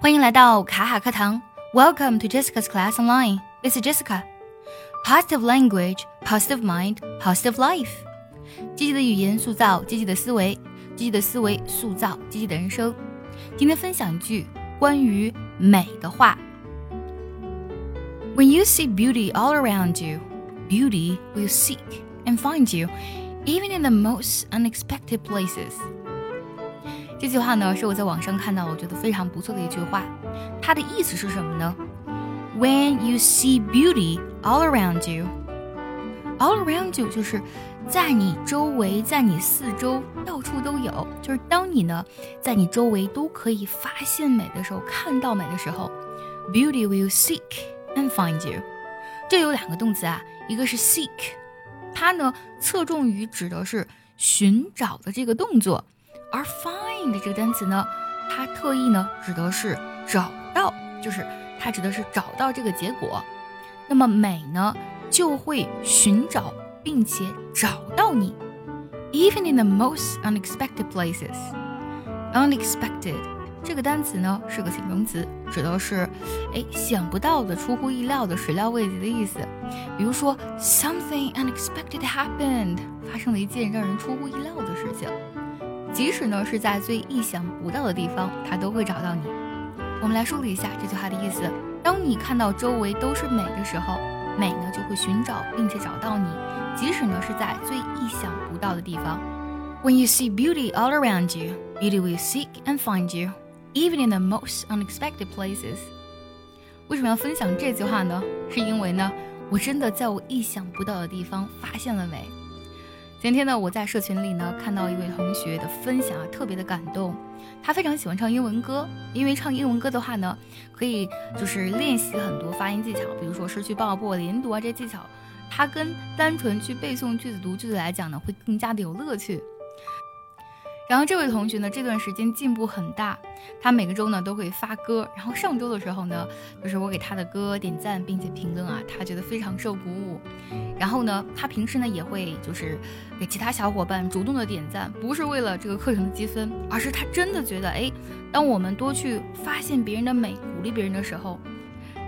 欢迎来到卡卡课堂，Welcome to Jessica's Class Online. This is Jessica. Positive language, positive mind, positive life. 积极的语言塑造积极的思维，积极的思维塑造积极的人生。今天分享一句关于美的话：When you see beauty all around you, beauty will seek and find you, even in the most unexpected places. 这句话呢，是我在网上看到，我觉得非常不错的一句话。它的意思是什么呢？When you see beauty all around you, all around you 就是在你周围，在你四周，到处都有。就是当你呢，在你周围都可以发现美的时候，看到美的时候，beauty will seek and find you。这有两个动词啊，一个是 seek，它呢侧重于指的是寻找的这个动作。而 find 的这个单词呢，它特意呢指的是找到，就是它指的是找到这个结果。那么美呢就会寻找并且找到你，even in the most unexpected places。unexpected 这个单词呢是个形容词，指的是哎想不到的、出乎意料的、始料未及的意思。比如说 something unexpected happened，发生了一件让人出乎意料的事情。即使呢是在最意想不到的地方，它都会找到你。我们来梳理一下这句话的意思：当你看到周围都是美的时候，美呢就会寻找并且找到你，即使呢是在最意想不到的地方。When you see beauty all around you, beauty will seek and find you, even in the most unexpected places。为什么要分享这句话呢？是因为呢，我真的在我意想不到的地方发现了美。今天呢，我在社群里呢看到一位同学的分享啊，特别的感动。他非常喜欢唱英文歌，因为唱英文歌的话呢，可以就是练习很多发音技巧，比如说失去爆破、连读啊这些技巧，它跟单纯去背诵句子、读句子来讲呢，会更加的有乐趣。然后这位同学呢，这段时间进步很大，他每个周呢都会发歌。然后上周的时候呢，就是我给他的歌点赞并且评论啊，他觉得非常受鼓舞。然后呢，他平时呢也会就是给其他小伙伴主动的点赞，不是为了这个课程的积分，而是他真的觉得，哎，当我们多去发现别人的美，鼓励别人的时候，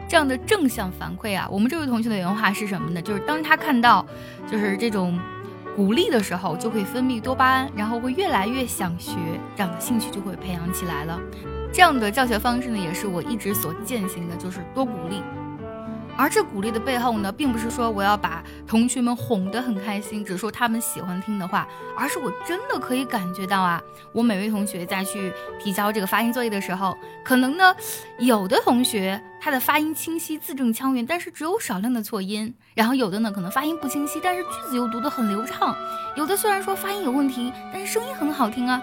这样的正向反馈啊，我们这位同学的原话是什么呢？就是当他看到，就是这种。鼓励的时候就会分泌多巴胺，然后会越来越想学，这样的兴趣就会培养起来了。这样的教学方式呢，也是我一直所践行的，就是多鼓励。而这鼓励的背后呢，并不是说我要把同学们哄得很开心，只说他们喜欢听的话，而是我真的可以感觉到啊，我每位同学在去提交这个发音作业的时候，可能呢，有的同学他的发音清晰、字正腔圆，但是只有少量的错音；然后有的呢，可能发音不清晰，但是句子又读得很流畅；有的虽然说发音有问题，但是声音很好听啊；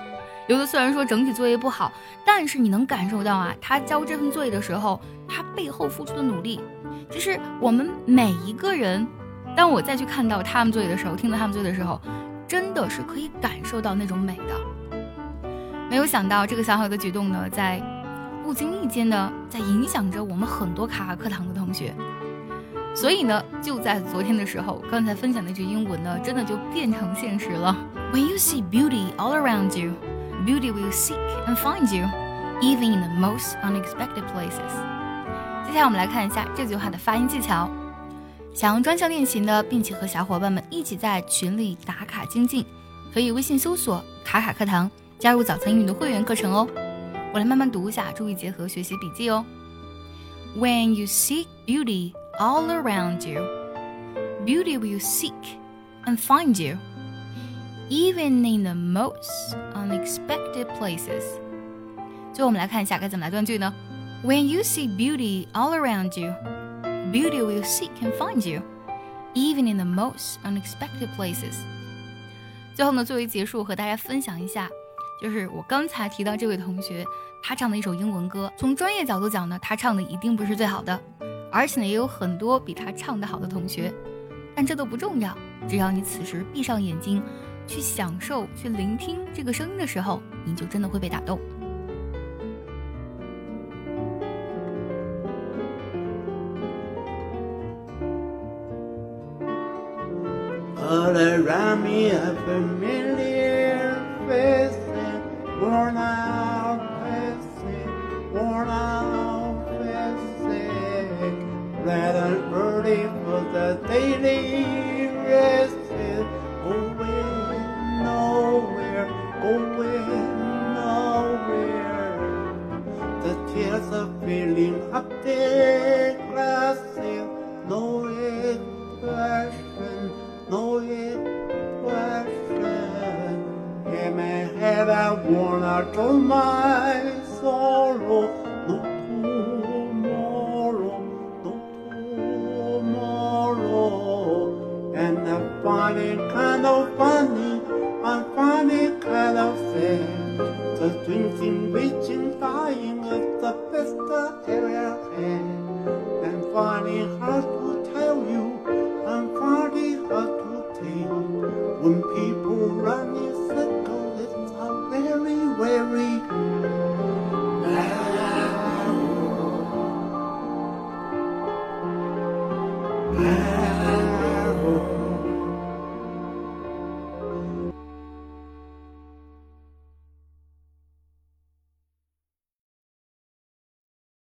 有的虽然说整体作业不好，但是你能感受到啊，他交这份作业的时候，他背后付出的努力。其实我们每一个人，当我再去看到他们作业的时候，听到他们作业的时候，真的是可以感受到那种美的。没有想到这个小小的举动呢，在不经意间呢，在影响着我们很多卡卡课堂的同学。所以呢，就在昨天的时候，刚才分享那句英文呢，真的就变成现实了。When you see beauty all around you, beauty will seek and find you, even in the most unexpected places. 接下来我们来看一下这句话的发音技巧。想要专项练习呢，并且和小伙伴们一起在群里打卡精进，可以微信搜索“卡卡课堂”，加入早餐英语的会员课程哦。我来慢慢读一下，注意结合学习笔记哦。When you seek beauty all around you, beauty will seek and find you, even in the most unexpected places。最后我们来看一下该怎么来断句呢？When you see beauty all around you, beauty will seek and find you, even in the most unexpected places. 最后呢，作为结束，和大家分享一下，就是我刚才提到这位同学，他唱的一首英文歌。从专业角度讲呢，他唱的一定不是最好的，而且呢，也有很多比他唱的好的同学。但这都不重要，只要你此时闭上眼睛，去享受、去聆听这个声音的时候，你就真的会被打动。Around me a familiar faces, worn out faces, worn out sick, red and early for the daily rest. Going nowhere, going nowhere. The tears are filling up the startle my sorrow. No tomorrow, no tomorrow. And I find it kind of funny, I find it kind of sad. The dreams in which in dying of the best I ever had. And finding yeah.